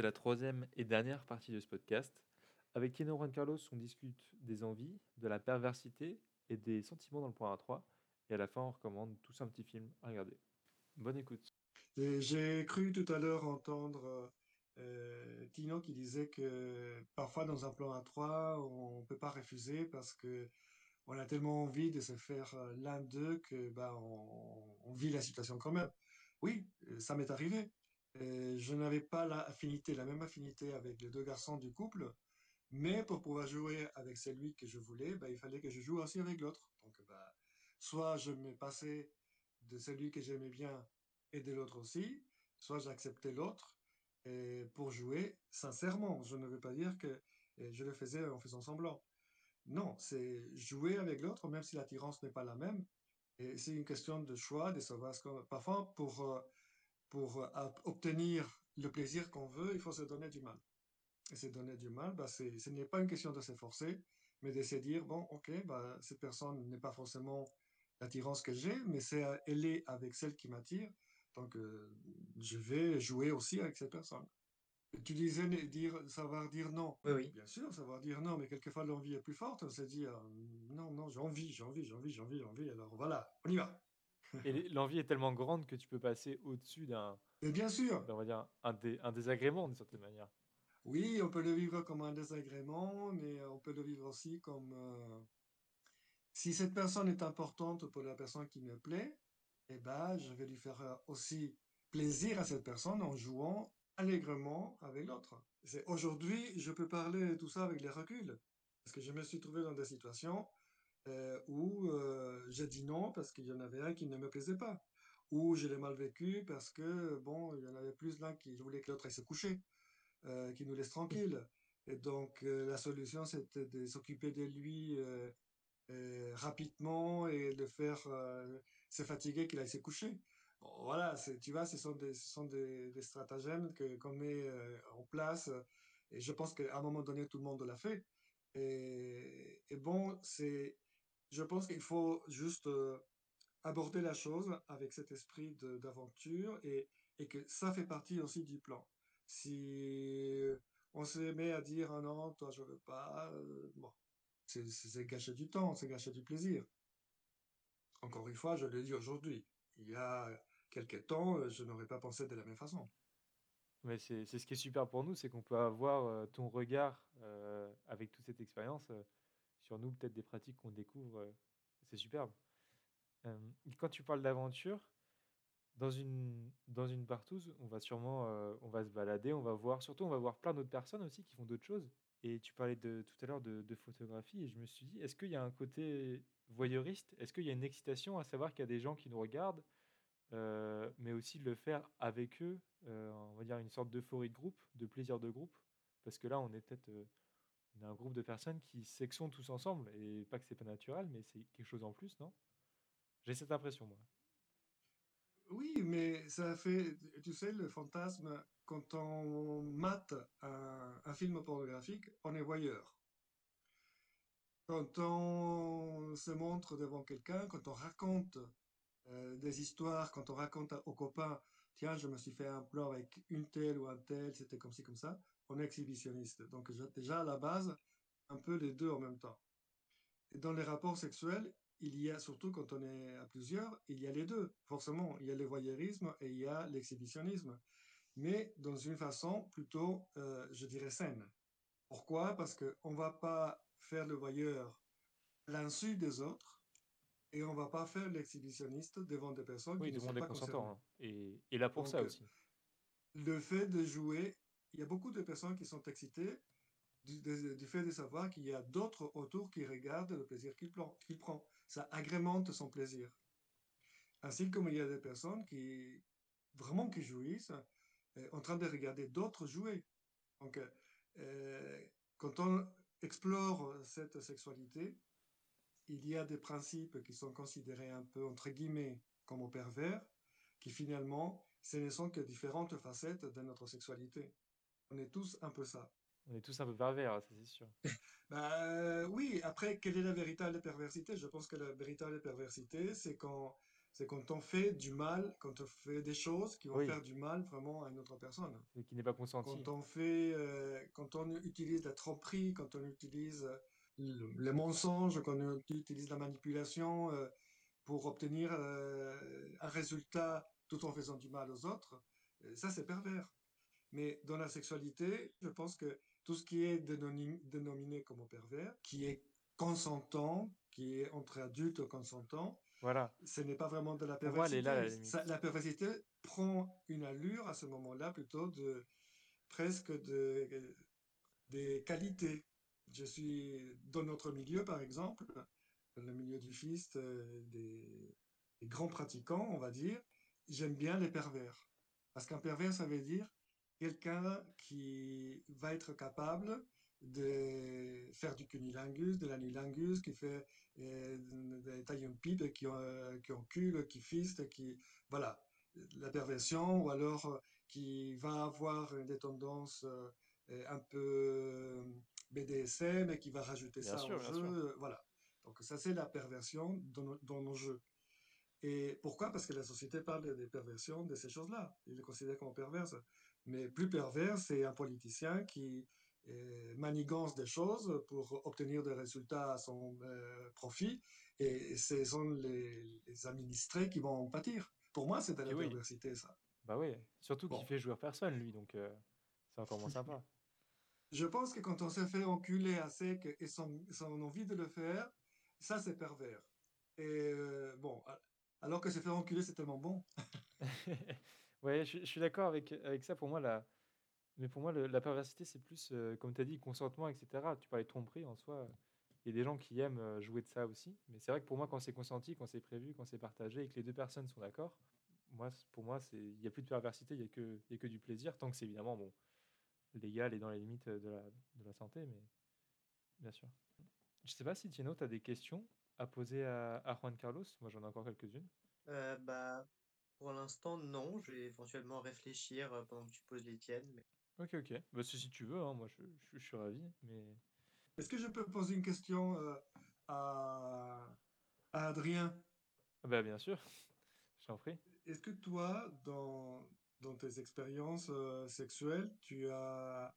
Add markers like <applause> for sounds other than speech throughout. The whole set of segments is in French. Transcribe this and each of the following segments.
c'est la troisième et dernière partie de ce podcast. Avec Keno Juan Carlos, on discute des envies, de la perversité et des sentiments dans le point A3. Et à la fin, on recommande tous un petit film à regarder. Bonne écoute. J'ai cru tout à l'heure entendre euh, Tino qui disait que parfois dans un plan A3, on ne peut pas refuser parce que on a tellement envie de se faire euh, l'un d'eux que bah, on, on vit la situation quand même. Oui, ça m'est arrivé. Euh, je n'avais pas la même affinité avec les deux garçons du couple, mais pour pouvoir jouer avec celui que je voulais, bah, il fallait que je joue aussi avec l'autre. Donc, bah, soit je me passais de celui que j'aimais bien et de l'autre aussi, soit j'acceptais l'autre pour jouer sincèrement. Je ne veux pas dire que je le faisais en faisant semblant. Non, c'est jouer avec l'autre, même si l'attirance n'est pas la même. Et c'est une question de choix, de savoir ce qu'on... Parfois, pour, euh, pour euh, obtenir le plaisir qu'on veut, il faut se donner du mal. Et se donner du mal, bah, ce n'est pas une question de s'efforcer, mais de se dire, bon, ok, bah, cette personne n'est pas forcément l'attirance que j'ai, mais c'est elle est avec celle qui m'attire. Donc, euh, je vais jouer aussi avec cette personne. Tu disais dire, savoir dire non. Oui, oui. Bien sûr, savoir dire non, mais quelquefois l'envie est plus forte. On se dit, euh, non, non, j'ai envie, j'ai envie, j'ai envie, j'ai envie, j'ai envie. Alors voilà, on y va. Et l'envie est tellement grande que tu peux passer au-dessus d'un. Bien sûr. On va dire un, un désagrément d'une certaine manière. Oui, on peut le vivre comme un désagrément, mais on peut le vivre aussi comme. Euh, si cette personne est importante pour la personne qui me plaît, eh ben, je vais lui faire euh, aussi plaisir à cette personne en jouant allègrement avec l'autre. C'est aujourd'hui, je peux parler de tout ça avec les reculs, parce que je me suis trouvé dans des situations euh, où euh, j'ai dit non parce qu'il y en avait un qui ne me plaisait pas, ou je l'ai mal vécu parce que bon, il y en avait plus l'un qui voulait que l'autre aille se coucher, qui nous laisse tranquille. Et donc la solution, c'était de s'occuper de lui rapidement et de faire se fatiguer qu'il aille se coucher. Voilà, tu vois, ce sont des, stratagèmes que, qu'on met euh, en place. Et je pense qu'à un moment donné, tout le monde l'a fait. Et bon, c'est, je pense qu'il faut juste euh, aborder la chose avec cet esprit d'aventure et, que ça fait partie aussi du plan. Si on se met à dire ah non, toi je veux pas, euh, bon, c'est gâcher du temps, c'est gâcher du plaisir. Encore une fois, je le dis aujourd'hui. Il y a quelques temps, euh, je n'aurais pas pensé de la même façon. Mais c'est ce qui est super pour nous, c'est qu'on peut avoir ton regard avec toute cette expérience sur nous, peut-être des pratiques qu'on découvre. c'est superbe. quand tu parles d'aventure, dans une, dans une partouze, on va sûrement on va se balader, on va voir, surtout on va voir plein d'autres personnes aussi qui font d'autres choses. Et tu parlais de, tout à l'heure de, photographie, et je me suis dit, est-ce qu'il y a un côté voyeuriste? Est-ce qu'il y a une excitation à savoir qu'il y a des gens qui nous regardent, euh, mais aussi de le faire avec eux, euh, on va dire une sorte d'euphorie de groupe, de plaisir de groupe? Parce que là, on est peut-être un groupe de personnes qui s'exont tous ensemble, et pas que c'est pas naturel, mais c'est quelque chose en plus, non? J'ai cette impression, moi. Oui, mais ça fait, tu sais, le fantasme, quand on mate un, film pornographique, on est voyeur. Quand on se montre devant quelqu'un, quand on raconte euh, des histoires, quand on raconte aux copains, tiens, je me suis fait un plan avec une telle ou un tel, c'était comme ci, comme ça, exhibitionniste. Donc déjà à la base, un peu les deux en même temps. Et dans les rapports sexuels, il y a, surtout quand on est à plusieurs, il y a les deux. Forcément, il y a le voyeurisme et il y a l'exhibitionnisme. Mais dans une façon plutôt, euh, je dirais, saine. Pourquoi? Parce qu'on ne va pas faire le voyeur l'insu des autres et on ne va pas faire l'exhibitionniste devant des personnes qui ne sont pas consentants. Hein. Et, et, là pour ça aussi. Le fait de jouer, il y a beaucoup de personnes qui sont excitées du, fait de savoir qu'il y a d'autres autour qui regardent le plaisir qu'il prend. Ça agrémente son plaisir. Ainsi comme il y a des personnes qui vraiment qui jouissent euh, en train de regarder d'autres jouer. Donc, euh, quand on explore cette sexualité, il y a des principes qui sont considérés un peu entre guillemets comme pervers, qui finalement, ce ne sont que différentes facettes de notre sexualité. On est tous un peu ça. On est tous un peu pervers, ça c'est sûr. <laughs> bah, oui, après, quelle est la véritable perversité? Je pense que la véritable perversité, c'est quand C'est quand on fait du mal, quand on fait des choses qui vont Oui, faire du mal vraiment à une autre personne. et qui n'est pas consenti. Quand on fait, euh, quand on utilise la tromperie, quand on utilise euh, le, le mensonge, quand on utilise la manipulation euh, pour obtenir euh, un résultat tout en faisant du mal aux autres, euh, ça c'est pervers. Mais dans la sexualité, je pense que tout ce qui est dénomi- dénominé comme pervers, qui est consentant, qui est entre adultes consentants, Voilà. ce n'est pas vraiment de la là, perversité. Ça- la perversité prend une allure à ce moment-là plutôt de presque de, des qualités. Je suis dans notre milieu, par exemple, dans le milieu du fist, euh, des, des grands pratiquants, on va dire, j'aime bien les pervers. Parce qu'un pervers, ça veut dire quelqu'un qui va être capable de faire du cunilingus, de l'anilingus, qui fait euh, des pipe, qui, euh, qui encule, qui fiste, qui... Voilà, la perversion, ou alors euh, qui va avoir des tendances un peu BDSM et qui va rajouter Bien ça sûr, au jeu. sûr. Voilà. Donc ça, c'est la perversion dans nos, dans nos jeux. Et pourquoi? Parce que la société parle des perversions de ces choses-là. Il les considère comme perverses. Mais plus pervers, c'est un politicien qui euh, manigance des choses pour obtenir des résultats à son euh, profit. Et ce sont les, les administrés qui vont en pâtir. Pour moi, c'est de la oui, perversité, ça. bah oui. Surtout qu'il Bon. fait jouer personne, lui, donc euh, c'est encore moins sympa. <laughs> Je pense que quand on se fait enculer à sec et sans, envie de le faire, ça, c'est pervers. Et euh, bon, alors que se faire enculer, c'est tellement bon. <laughs> Ouais, je, suis d'accord avec, avec ça. Pour moi, la, mais pour moi, la perversité, c'est plus, euh, comme tu as dit, consentement, etc. Tu parlais de tromperie en soi. Il y a des gens qui aiment euh, jouer de ça aussi. Mais c'est vrai que pour moi, quand c'est consenti, quand c'est prévu, quand c'est partagé et que les deux personnes sont d'accord, moi, pour moi, il n'y a plus de perversité, il n'y a que, a que du plaisir, tant que c'est évidemment bon, légal et dans les limites de la, de la santé, mais bien sûr. Je sais pas si Tino, tu as des questions à poser à, à Juan Carlos. Moi, j'en ai encore quelques-unes. Euh, bah, pour l'instant, non. Je vais éventuellement réfléchir euh, pendant que tu poses les tiennes. Mais... Ok, ok. Bah, si, si tu veux, hein, moi, je, je- je suis ravi. Mais Est-ce que je peux poser une question euh, à, à Adrien? Ah bah, bien sûr, je t'en prie. Est-ce que toi, dans, dans tes expériences euh, sexuelles, tu as...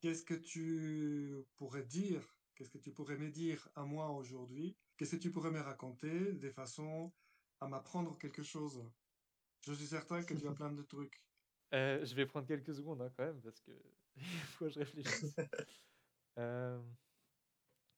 Qu'est-ce que tu pourrais dire? Qu'est-ce que tu pourrais me dire à moi aujourd'hui? Qu'est-ce que tu pourrais me raconter de façon à m'apprendre quelque chose? Je suis certain que tu as plein de trucs. <laughs> Euh, je vais prendre quelques secondes hein, quand même parce que <laughs> il faut que je réfléchisse. <laughs> Euh,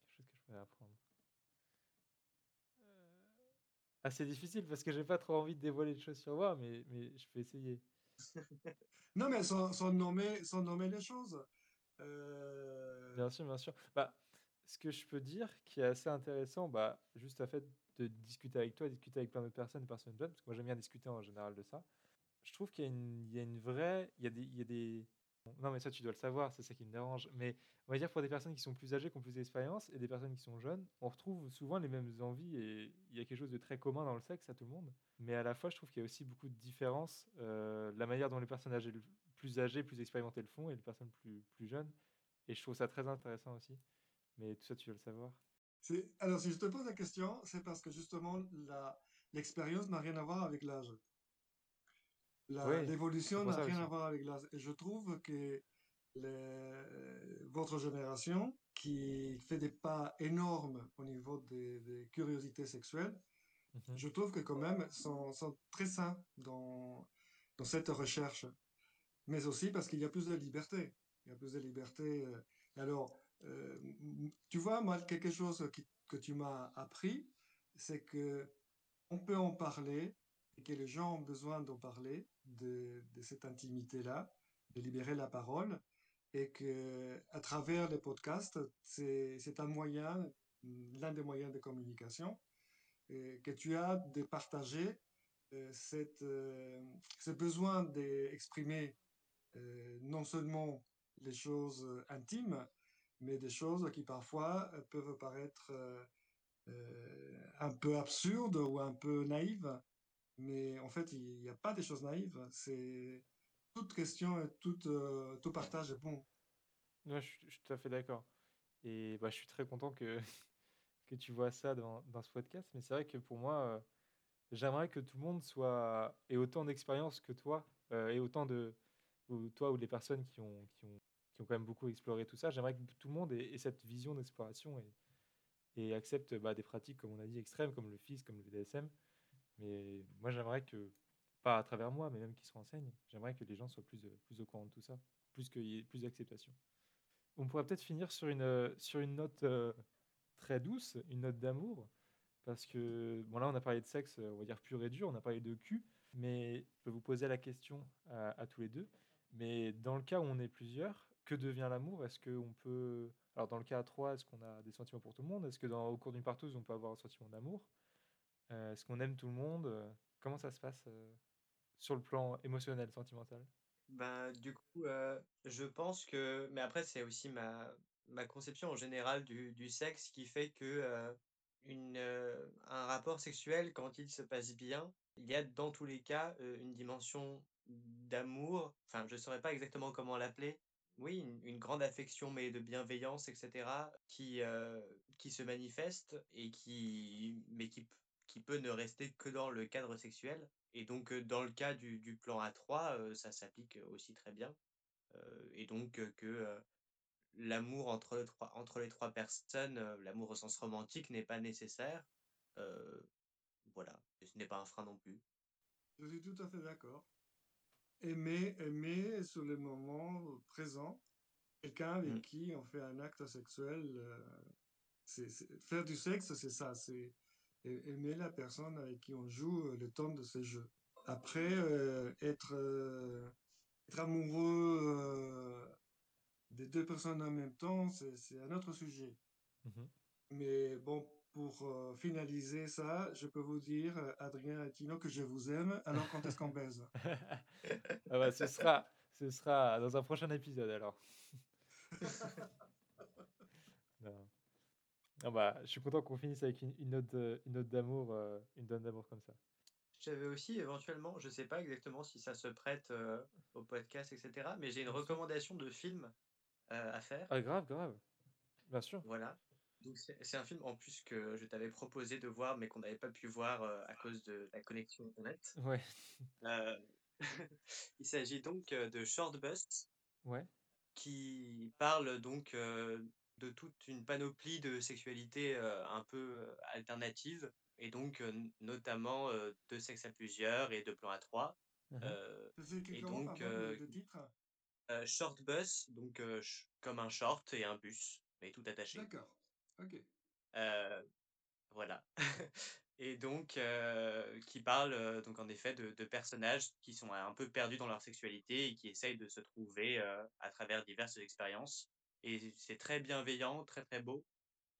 quelque chose que je pourrais apprendre. Euh, Ah, c'est difficile parce que j'ai pas trop envie de dévoiler de choses sur moi, mais, mais je peux essayer. Non, mais sans, sans nommer, sans nommer les choses. Euh, Bien sûr, bien sûr. Bah, ce que je peux dire qui est assez intéressant, bah, juste à fait de discuter avec toi, discuter avec plein d'autres personnes, personnes jeunes, parce que moi j'aime bien discuter en général de ça. Je trouve qu'il y a une, il y a une vraie, il y a des, il y a des... Non, mais ça tu dois le savoir, c'est ça qui me dérange. Mais on va dire pour des personnes qui sont plus âgées, qui ont plus d'expérience, et des personnes qui sont jeunes, on retrouve souvent les mêmes envies et il y a quelque chose de très commun dans le sexe à tout le monde. Mais à la fois, je trouve qu'il y a aussi beaucoup de différences, euh, la manière dont les personnes âgées, plus âgées, plus expérimentées le font, et les personnes plus, plus jeunes. Et je trouve ça très intéressant aussi. Mais tout ça, tu veux le savoir. Alors, si je te pose la question, c'est parce que justement, l'expérience n'a rien à voir avec l'âge. Oui, l'évolution n'a rien aussi. à voir avec l'âge. Et je trouve que les- votre génération, qui fait des pas énormes au niveau des, des curiosités sexuelles, Mhm. je trouve que quand même sont, sont très sains dans, dans cette recherche. Mais aussi parce qu'il y a plus de liberté. Il y a plus de liberté. euh. Alors, euh, tu vois, moi, quelque chose que tu m'as appris, c'est que on peut en parler et que les gens ont besoin d'en parler, de, cette intimité-là, de libérer la parole, et que à travers les podcasts, c'est, un moyen, l'un des moyens de communication, et que tu as de partager euh, cette, euh, ce besoin d'exprimer euh, non seulement les choses euh, intimes, mais des choses qui parfois euh, peuvent paraître euh, euh, un peu absurdes ou un peu naïves. Mais en fait, il n'y a pas des choses naïves. C'est toute question et tout, partage est bon. Ouais, je, suis tout à fait d'accord. Et bah, je suis très content que, <laughs> que tu vois ça dans, dans ce podcast. Mais c'est vrai que pour moi, j'aimerais que tout le monde soit ait autant d'expérience que toi, et autant de toi ou les personnes qui ont, qui ont quand même beaucoup exploré tout ça. J'aimerais que tout le monde ait, cette vision d'exploration et, accepte bah, des pratiques, comme on a dit, extrêmes, comme le FIS, comme le BDSM. Mais moi, j'aimerais que, pas à travers moi, mais même qui se renseignent, j'aimerais que les gens soient plus, plus au courant de tout ça, plus qu'il y ait plus d'acceptation. On pourrait peut-être finir sur une, sur une note euh, très douce, une note d'amour, parce que, bon là, on a parlé de sexe, on va dire pur et dur, on a parlé de cul, mais je peux vous poser la question à tous les deux. Mais dans le cas où on est plusieurs, que devient l'amour? Est-ce qu'on peut. Alors, dans le cas à trois, est-ce qu'on a des sentiments pour tout le monde? Est-ce que au cours d'une partouze, on peut avoir un sentiment d'amour? Euh, Est-ce qu'on aime tout le monde? Euh, Comment ça se passe euh, sur le plan émotionnel, sentimental? Ben, du coup, je pense que, mais après, c'est aussi ma, ma conception en général du, sexe qui fait que une, un rapport sexuel, quand il se passe bien, il y a dans tous les cas une dimension d'amour, enfin, je ne saurais pas exactement comment l'appeler. Oui, une, grande affection, mais de bienveillance, etc., qui, euh, qui se manifeste et qui, mais qui, qui peut ne rester que dans le cadre sexuel. Et donc, euh, dans le cas du, du plan A3, euh, ça s'applique aussi très bien. Et donc, que l'amour entre, les trois- personnes, l'amour au sens romantique, n'est pas nécessaire. Voilà, ce n'est pas un frein non plus. Je suis tout à fait d'accord. Aimer, aimer sur le moment présent, quelqu'un avec Mm. qui on fait un acte sexuel, euh, faire du sexe, c'est ça, c'est aimer la personne avec qui on joue euh, le temps de ce jeu. Après, euh, être, euh, être amoureux euh, des deux personnes en même temps, c'est, un autre sujet. Mhm. Mais bon, pour euh, finaliser ça, je peux vous dire, euh, Adrien et Tino, que je vous aime. Alors, quand est-ce qu'on baise? <laughs> Ah bah, ce sera, ce sera dans un prochain épisode alors. <laughs> Non. Ah bah, je suis content qu'on finisse avec une, une note, de- une note d'amour, euh, une note d'amour comme ça. J'avais aussi éventuellement, je sais pas exactement si ça se prête euh, au podcast, etc., mais j'ai une recommandation de film euh, à faire. Ah grave, grave. Bien sûr. Voilà. Donc c'est un film en plus que je t'avais proposé de voir, mais qu'on n'avait pas pu voir euh, à cause de la connexion Internet. Ouais. Euh, <laughs> il s'agit donc euh, de Short Bus, Ouais. qui parle donc euh, de toute une panoplie de sexualités un peu alternatives, et donc notamment de sexe à plusieurs et de plan à trois. Écrit et donc, euh, le, titre? euh, Short Bus, donc euh, comme un short et un bus, mais tout attaché. D'accord. Ok. Euh, voilà. <laughs> Et donc, euh, qui parle euh, donc en effet de, de personnages qui sont un peu perdus dans leur sexualité et qui essayent de se trouver euh, à travers diverses expériences. Et c'est très bienveillant, très très beau.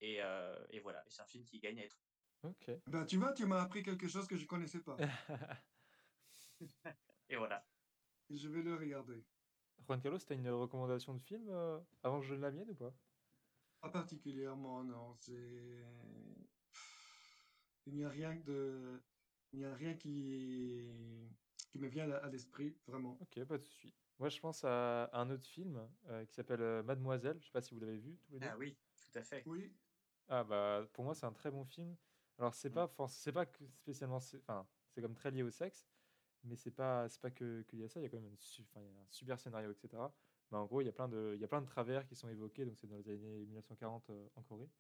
Et, euh, et voilà, Et c'est un film qui gagne à être. Ok. Ben, tu vois, tu m'as appris quelque chose que je connaissais pas. <laughs> Et voilà. Je vais le regarder. Juan Carlos, t'as une recommandation de film euh, avant que je donne la mienne ou pas? Pas particulièrement, non. C'est... Il n'y a rien de... Il n'y a rien qui... qui me vient à l'esprit, vraiment. Ok, pas de souci. Moi, je pense à un autre film euh, qui s'appelle euh, Mademoiselle. Je sais pas si vous l'avez vu tous les deux. Ah oui, tout à fait. Oui, Ah bah pour moi c'est un très bon film. Alors c'est Mm. pas forc- c'est pas que spécialement c'est- enfin c'est comme très lié au sexe, mais c'est pas c'est pas que qu'il y a ça. Il y a quand même une su- enfin, il y a un super scénario etc. Mais en gros il y a plein de il y a plein de travers qui sont évoqués donc c'est dans les années 1940 euh, en Corée.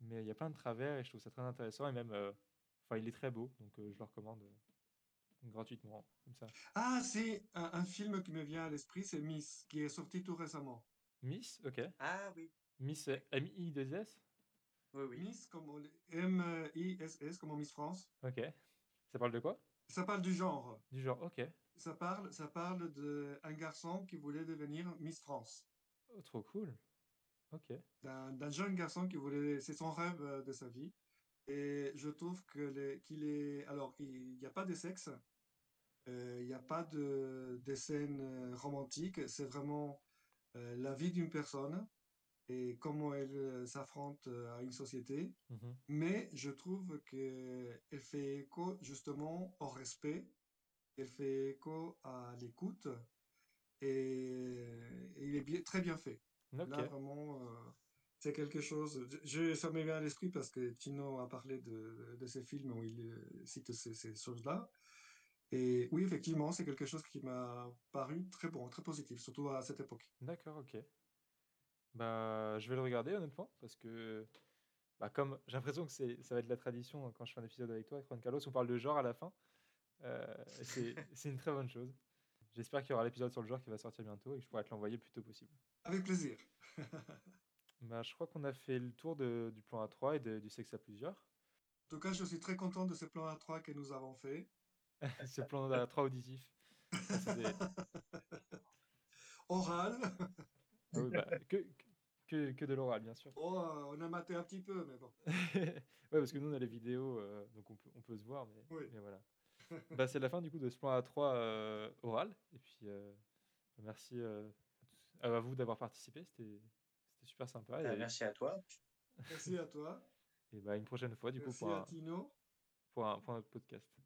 Mais il y a plein de travers et je trouve ça très intéressant et même euh, enfin il est très beau donc euh, je le recommande euh, gratuitement comme ça. Ah, c'est un, un film qui me vient à l'esprit, c'est Miss, qui est sorti tout récemment. Miss, ok. Ah oui, Miss euh, M I 2 S, oui, oui. Miss, comme on- M-I-S-S, comme en Miss France. ok. Ça parle de quoi? Ça parle du genre. Du genre, ok. Ça parle, ça parle d'un garçon qui voulait devenir Miss France. Oh, trop cool. Ok. D'un jeune garçon qui voulait, c'est son rêve euh, de sa vie. Et je trouve que qu'il est, alors il n'y a pas de sexe, euh, il n'y a pas de, de scènes euh, romantiques, c'est vraiment euh, la vie d'une personne et comment elle euh, s'affronte euh, à une société. Mhm. Mais je trouve qu'elle fait écho justement au respect, elle fait écho à l'écoute et, et il est bien- très bien fait. Là, vraiment, euh, c'est quelque chose. Je, ça m'est venu à l'esprit parce que Tino a parlé de, de ces films où il euh, cite ces, ces choses-là. Et oui, effectivement, c'est quelque chose qui m'a paru très bon, très positif, surtout à cette époque. D'accord, ok. Bah, je vais le regarder honnêtement parce que bah, comme j'ai l'impression que ça va être la tradition hein, quand je fais un épisode avec toi, Juan Carlos, on parle de genre à la fin. Euh, c'est une très bonne chose. J'espère qu'il y aura l'épisode sur le genre qui va sortir bientôt et que je pourrai te l'envoyer le plus tôt possible. Avec plaisir. <laughs> Bah, je crois qu'on a fait le tour de- du plan A3 et de- du sexe à plusieurs. En tout cas, je suis très content de ce plan A3 que nous avons fait. <laughs> Ce plan A3 auditif. <laughs> Oral. ah oui, bah, que, que, que de l'oral, bien sûr. Oh, on a maté un petit peu, mais bon. ouais, parce que nous, on a les vidéos, euh, donc on peut, on peut se voir, mais, Oui. mais voilà. <laughs> bah, c'est la fin du coup de ce plan A3 euh, oral. Et puis, euh, merci euh, à, vous d'avoir participé. C'était c'était super sympa. Bah, Et, merci à toi. Merci à toi. et bah, une prochaine fois, du coup, Merci pour à un, Tino. pour un, pour un autre podcast.